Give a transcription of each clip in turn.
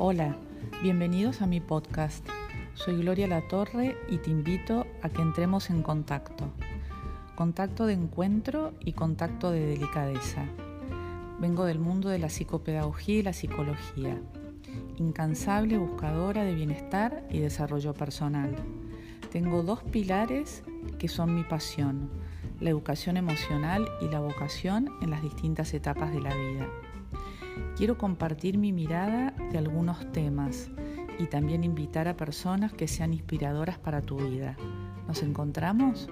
Hola, bienvenidos a mi podcast. Soy Gloria Latorre y te invito a que entremos en contacto. Contacto de encuentro y contacto de delicadeza. Vengo del mundo de la psicopedagogía y la psicología. Incansable buscadora de bienestar y desarrollo personal. Tengo dos pilares que son mi pasión, la educación emocional y la vocación en las distintas etapas de la vida. Quiero compartir mi mirada de algunos temas y también invitar a personas que sean inspiradoras para tu vida. ¿Nos encontramos?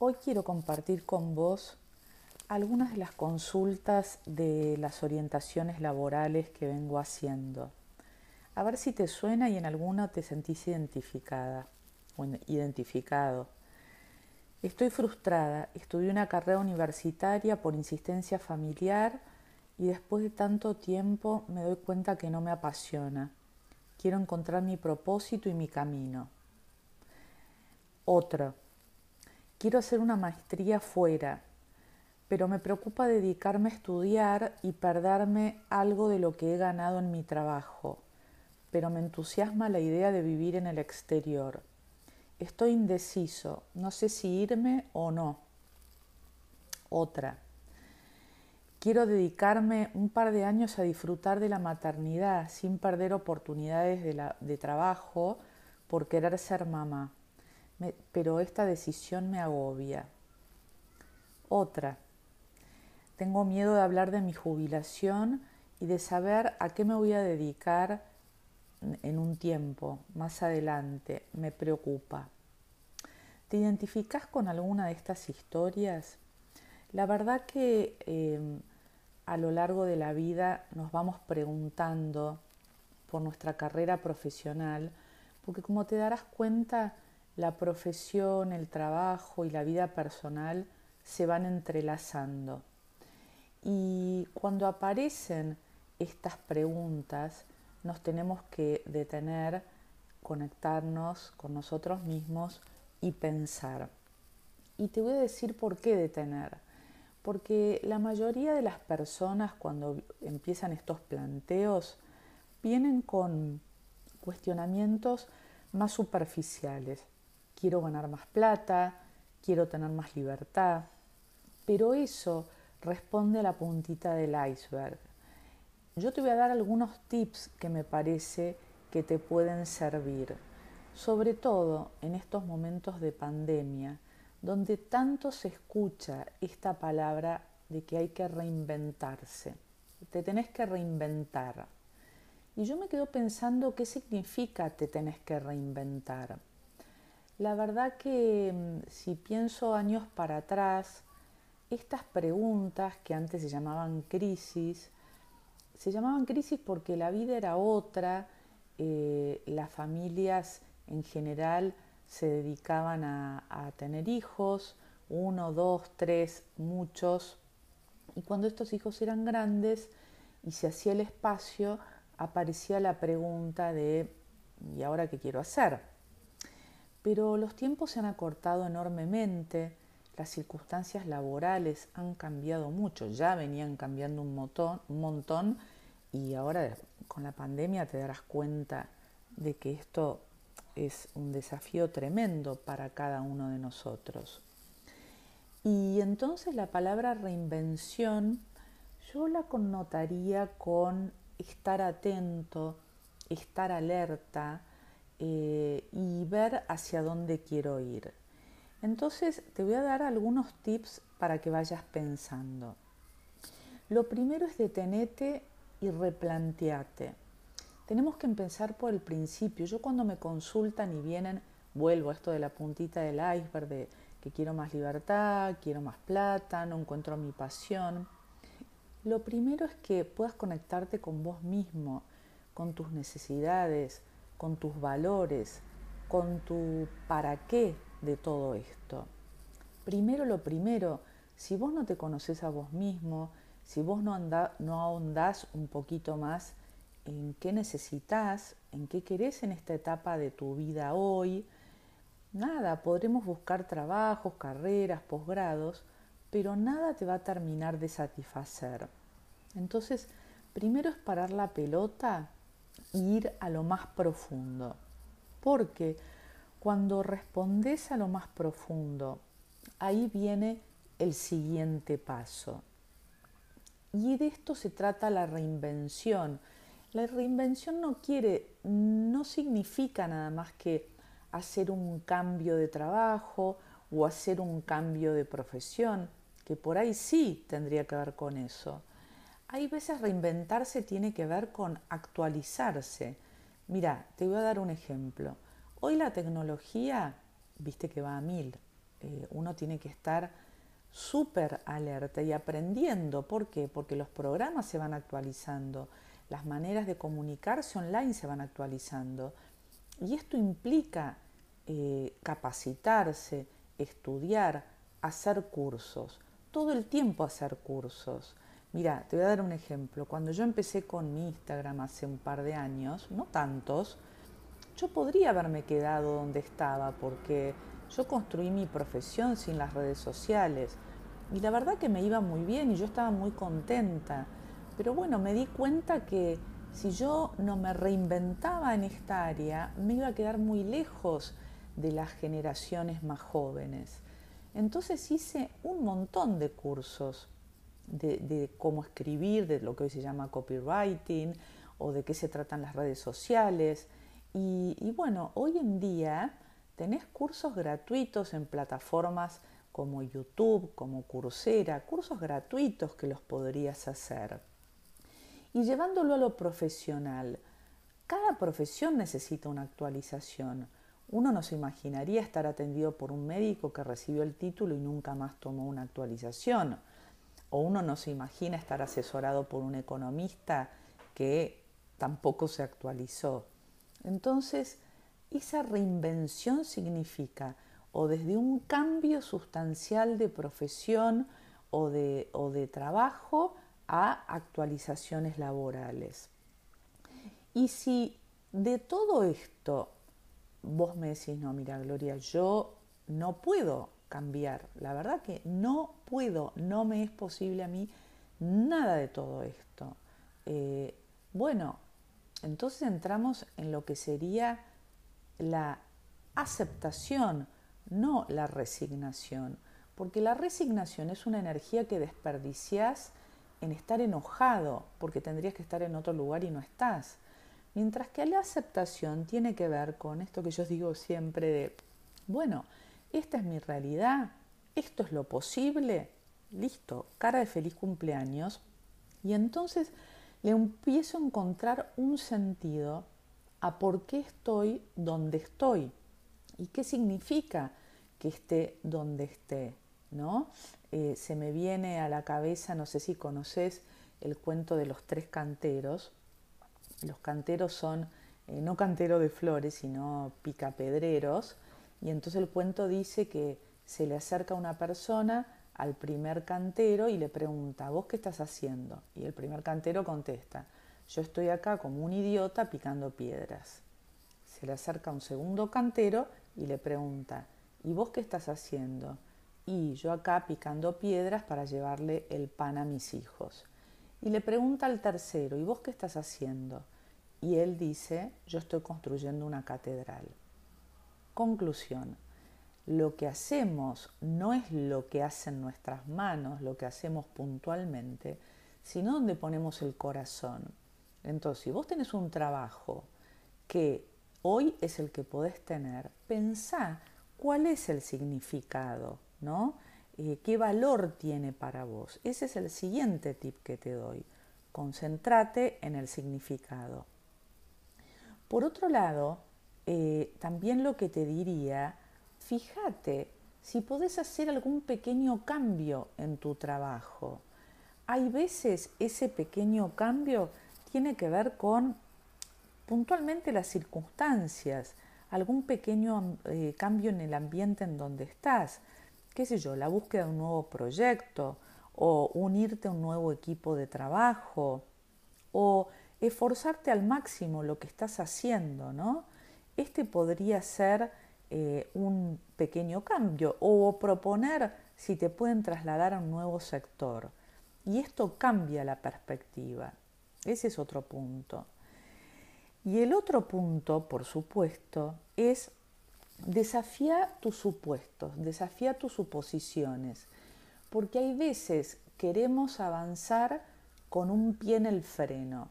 Hoy quiero compartir con vos algunas de las consultas de las orientaciones laborales que vengo haciendo. A ver si te suena y en alguna te sentís identificada o identificado. Estoy frustrada, estudié una carrera universitaria por insistencia familiar y después de tanto tiempo me doy cuenta que no me apasiona. Quiero encontrar mi propósito y mi camino. Otra quiero hacer una maestría fuera, pero me preocupa dedicarme a estudiar y perderme algo de lo que he ganado en mi trabajo, pero me entusiasma la idea de vivir en el exterior. Estoy indeciso, no sé si irme o no. Otra. Quiero dedicarme un par de años a disfrutar de la maternidad sin perder oportunidades de, trabajo por querer ser mamá pero esta decisión me agobia. Otra, tengo miedo de hablar de mi jubilación y de saber a qué me voy a dedicar en un tiempo, más adelante, me preocupa. ¿Te identificas con alguna de estas historias? La verdad que em, a lo largo de la vida nos vamos preguntando por nuestra carrera profesional, porque como te darás cuenta, la profesión, el trabajo y la vida personal se van entrelazando. Y cuando aparecen estas preguntas, nos tenemos que detener, conectarnos con nosotros mismos y pensar. Y te voy a decir por qué detener. Porque la mayoría de las personas cuando empiezan estos planteos vienen con cuestionamientos más superficiales quiero ganar más plata, quiero tener más libertad, pero eso responde a la puntita del iceberg. Yo te voy a dar algunos tips que me parece que te pueden servir, sobre todo en estos momentos de pandemia, donde tanto se escucha esta palabra de que hay que reinventarse. Te tenés que reinventar. Y yo me quedo pensando qué significa te tenés que reinventar. La verdad que mm, si pienso años para atrás, estas preguntas que antes se llamaban crisis, se llamaban crisis porque la vida era otra, eh, las familias en general se dedicaban a, a tener hijos, uno, dos, tres, muchos, y cuando estos hijos eran grandes y se hacía el espacio, aparecía la pregunta de ¿y ahora qué quiero hacer? Pero los tiempos se han acortado enormemente, las circunstancias laborales han cambiado mucho, ya venían cambiando un, un montón y ahora con la pandemia te darás cuenta de que esto es un desafío tremendo para cada uno de nosotros. Y entonces la palabra reinvención yo la connotaría con estar atento, estar alerta, eh, y ver hacia dónde quiero ir. Entonces te voy a dar algunos tips para que vayas pensando. Lo primero es detenerte y replantearte. Tenemos que empezar por el principio. Yo cuando me consultan y vienen, vuelvo a esto de la puntita del iceberg, de que quiero más libertad, quiero más plata, no encuentro mi pasión. Lo primero es que puedas conectarte con vos mismo, con tus necesidades, con tus valores, con tu para qué de todo esto. primero lo primero, si vos no te conoces a vos mismo, si vos no, no ahondás un poquito más en qué necesitas, en qué querés en esta etapa de tu vida hoy, nada, podremos buscar trabajos, carreras, posgrados, pero nada te va a terminar de satisfacer. Entonces, primero es parar la pelota ir a lo más profundo. Porque cuando respondes a lo más profundo, ahí viene el siguiente paso. Y de esto se trata la reinvención. La reinvención no quiere, no significa nada más que hacer un cambio de trabajo o hacer un cambio de profesión, que por ahí sí tendría que ver con eso. Hay veces reinventarse tiene que ver con actualizarse. Mira, te voy a dar un ejemplo. Hoy la tecnología, viste que va a mil. Eh, uno tiene que estar súper alerta y aprendiendo. ¿Por qué? Porque los programas se van actualizando, las maneras de comunicarse online se van actualizando. Y esto implica eh, capacitarse, estudiar, hacer cursos, todo el tiempo hacer cursos. Mira, te voy a dar un ejemplo. Cuando yo empecé con mi Instagram hace un par de años, no tantos, yo podría haberme quedado donde estaba porque yo construí mi profesión sin las redes sociales y la verdad que me iba muy bien y yo estaba muy contenta. Pero bueno, me di cuenta que si yo no me reinventaba en esta área, me iba a quedar muy lejos de las generaciones más jóvenes. Entonces hice un montón de cursos de, cómo escribir, de lo que hoy se llama copywriting o de qué se tratan las redes sociales. Y, y bueno, hoy en día tenés cursos gratuitos en plataformas como YouTube, como Coursera, cursos gratuitos que los podrías hacer. Y llevándolo a lo profesional, cada profesión necesita una actualización. Uno no se imaginaría estar atendido por un médico que recibió el título y nunca más tomó una actualización o uno no se imagina estar asesorado por un economista que tampoco se actualizó. Entonces, esa reinvención significa o desde un cambio sustancial de profesión o de, o de trabajo a actualizaciones laborales. Y si de todo esto vos me decís, no, mira, Gloria, yo no puedo cambiar. La verdad que no puedo, no me es posible a mí nada de todo esto. Eh, bueno, entonces entramos en lo que sería la aceptación, no la resignación, porque la resignación es una energía que desperdicias en estar enojado, porque tendrías que estar en otro lugar y no estás. Mientras que la aceptación tiene que ver con esto que yo digo siempre de, bueno, esta es mi realidad, esto es lo posible, listo, cara de feliz cumpleaños. Y entonces le empiezo a encontrar un sentido a por qué estoy donde estoy y qué significa que esté donde esté, ¿no? Eh, se me viene a la cabeza, no sé si conoces el cuento de los tres canteros. Los canteros son eh, no cantero de flores, sino picapedreros, y entonces el cuento dice que se le acerca una persona al primer cantero y le pregunta, ¿vos qué estás haciendo? Y el primer cantero contesta, yo estoy acá como un idiota picando piedras. Se le acerca un segundo cantero y le pregunta, ¿y vos qué estás haciendo? Y yo acá picando piedras para llevarle el pan a mis hijos. Y le pregunta al tercero, ¿y vos qué estás haciendo? Y él dice, yo estoy construyendo una catedral. Conclusión. Lo que hacemos no es lo que hacen nuestras manos, lo que hacemos puntualmente, sino donde ponemos el corazón. Entonces, si vos tenés un trabajo que hoy es el que podés tener, pensá cuál es el significado, ¿no? Eh, ¿Qué valor tiene para vos? Ese es el siguiente tip que te doy. Concéntrate en el significado. Por otro lado, eh, también lo que te diría, fíjate si podés hacer algún pequeño cambio en tu trabajo. Hay veces ese pequeño cambio tiene que ver con puntualmente las circunstancias, algún pequeño eh, cambio en el ambiente en donde estás, qué sé yo, la búsqueda de un nuevo proyecto o unirte a un nuevo equipo de trabajo o esforzarte al máximo lo que estás haciendo, ¿no? Este podría ser eh, un pequeño cambio o proponer si te pueden trasladar a un nuevo sector. Y esto cambia la perspectiva. Ese es otro punto. Y el otro punto, por supuesto, es desafía tus supuestos, desafía tus suposiciones, porque hay veces queremos avanzar con un pie en el freno.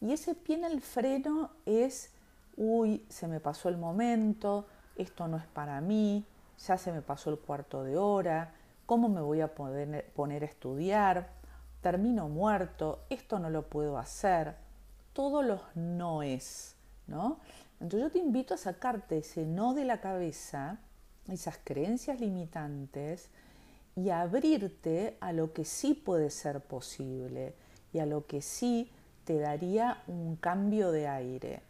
Y ese pie en el freno es, uy, se me pasó el momento, esto no es para mí, ya se me pasó el cuarto de hora, ¿cómo me voy a poder, poner a estudiar? Termino muerto, esto no lo puedo hacer. Todos los no es, ¿no? Entonces yo te invito a sacarte ese no de la cabeza, esas creencias limitantes, y abrirte a lo que sí puede ser posible y a lo que sí te daría un cambio de aire.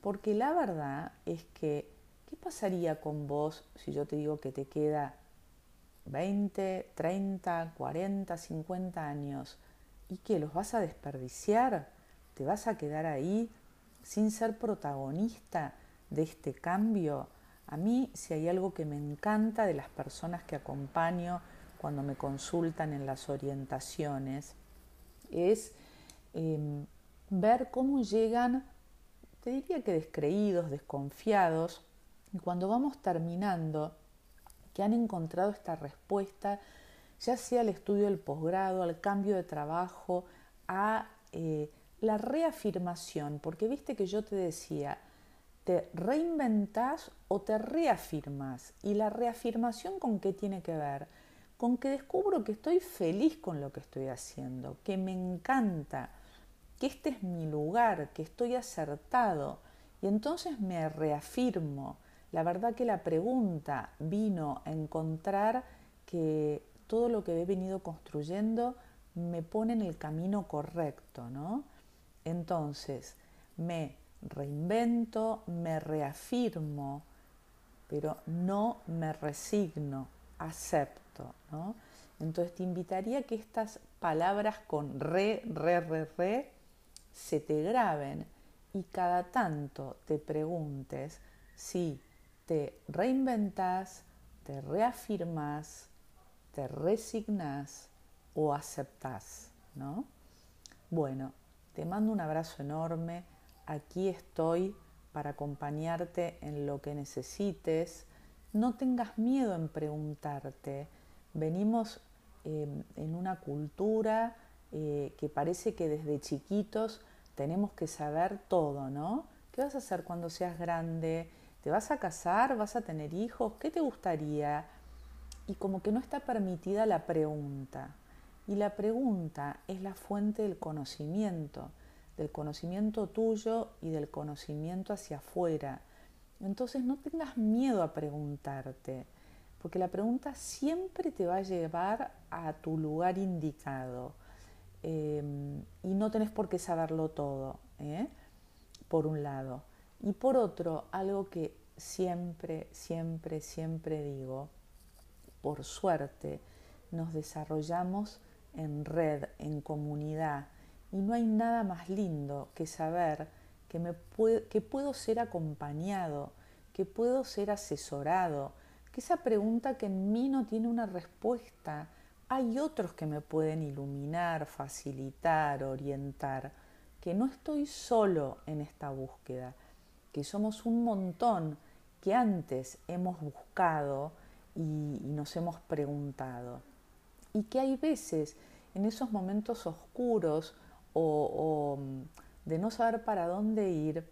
Porque la verdad es que ¿Qué pasaría con vos si yo te digo que te queda 20, 30, 40, 50 años y que los vas a desperdiciar? ¿Te vas a quedar ahí sin ser protagonista de este cambio? A mí, si hay algo que me encanta de las personas que acompaño cuando me consultan en las orientaciones, es em, ver cómo llegan, te diría que descreídos, desconfiados, y cuando vamos terminando, que han encontrado esta respuesta, ya sea al estudio del posgrado, al cambio de trabajo, a eh, la reafirmación, porque viste que yo te decía, te reinventas o te reafirmas. ¿Y la reafirmación con qué tiene que ver? Con que descubro que estoy feliz con lo que estoy haciendo, que me encanta, que este es mi lugar, que estoy acertado. Y entonces me reafirmo, la verdad que la pregunta vino a encontrar que todo lo que he venido construyendo me pone en el camino correcto, ¿no? Entonces, me reinvento, me reafirmo, pero no me resigno, acepto, ¿no? Entonces te invitaría a que estas palabras con re, re, re, re se te graben y cada tanto te preguntes si te reinventas, te reafirmas, te resignas o aceptas, ¿no? Bueno, te mando un abrazo enorme. Aquí estoy para acompañarte en lo que necesites. No tengas miedo en preguntarte. Venimos em, en una cultura eh, que parece que desde chiquitos tenemos que saber todo, ¿no? ¿Qué vas a hacer cuando seas grande? ¿Te vas a casar? ¿Vas a tener hijos? ¿Qué te gustaría? Y como que no está permitida la pregunta. Y la pregunta es la fuente del conocimiento, del conocimiento tuyo y del conocimiento hacia afuera. Entonces no tengas miedo a preguntarte, porque la pregunta siempre te va a llevar a tu lugar indicado. Em, y no tenés por qué saberlo todo, ¿eh? por un lado. Y por otro, algo que siempre, siempre, siempre digo, por suerte nos desarrollamos en red, en comunidad, y no hay nada más lindo que saber que, me que puedo ser acompañado, que puedo ser asesorado, que esa pregunta que en mí no tiene una respuesta, hay otros que me pueden iluminar, facilitar, orientar, que no estoy solo en esta búsqueda, que somos un montón que antes hemos buscado y, nos hemos preguntado. Y que hay veces en esos momentos oscuros o, de no saber para dónde ir,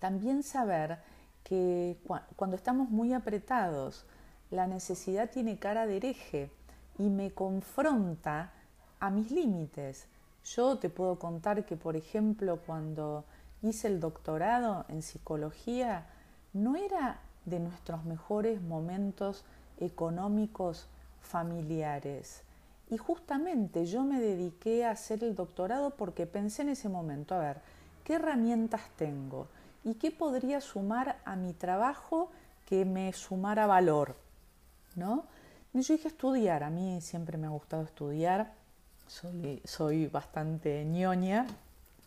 también saber que cuando estamos muy apretados, la necesidad tiene cara de hereje y me confronta a mis límites. Yo te puedo contar que, por ejemplo, cuando hice el doctorado en psicología, no era de nuestros mejores momentos económicos familiares. Y justamente yo me dediqué a hacer el doctorado porque pensé en ese momento, a ver, ¿qué herramientas tengo? ¿Y qué podría sumar a mi trabajo que me sumara valor? ¿No? Y yo dije estudiar, a mí siempre me ha gustado estudiar, soy, soy bastante ñoña,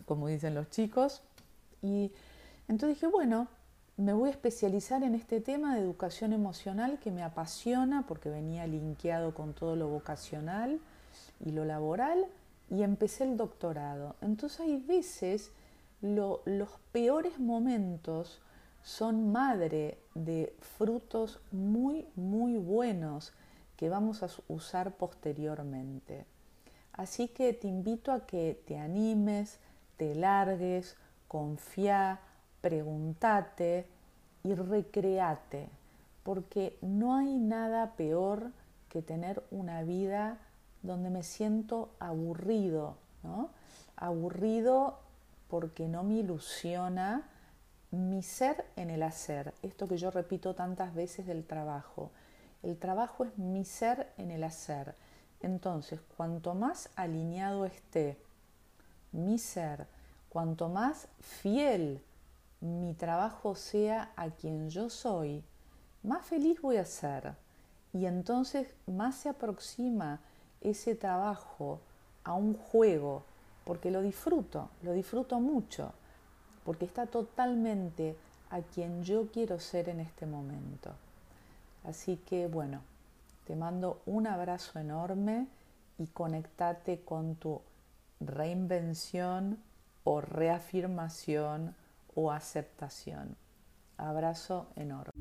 como dicen los chicos, y entonces dije, bueno, me voy a especializar en este tema de educación emocional que me apasiona porque venía linkeado con todo lo vocacional y lo laboral y empecé el doctorado. Entonces hay veces los peores momentos son madre de frutos muy, muy buenos que vamos a usar posteriormente. Así que te invito a que te animes, te largues, confía, pregúntate y recreate, porque no hay nada peor que tener una vida donde me siento aburrido, ¿no? Aburrido porque no me ilusiona mi ser en el hacer, esto que yo repito tantas veces del trabajo. El trabajo es mi ser en el hacer. Entonces, cuanto más alineado esté mi ser, cuanto más fiel mi trabajo sea a quien yo soy, más feliz voy a ser. Y entonces más se aproxima ese trabajo a un juego, porque lo disfruto, lo disfruto mucho, porque está totalmente a quien yo quiero ser en este momento. Así que bueno, te mando un abrazo enorme y conectate con tu reinvención o reafirmación o aceptación. Abrazo enorme.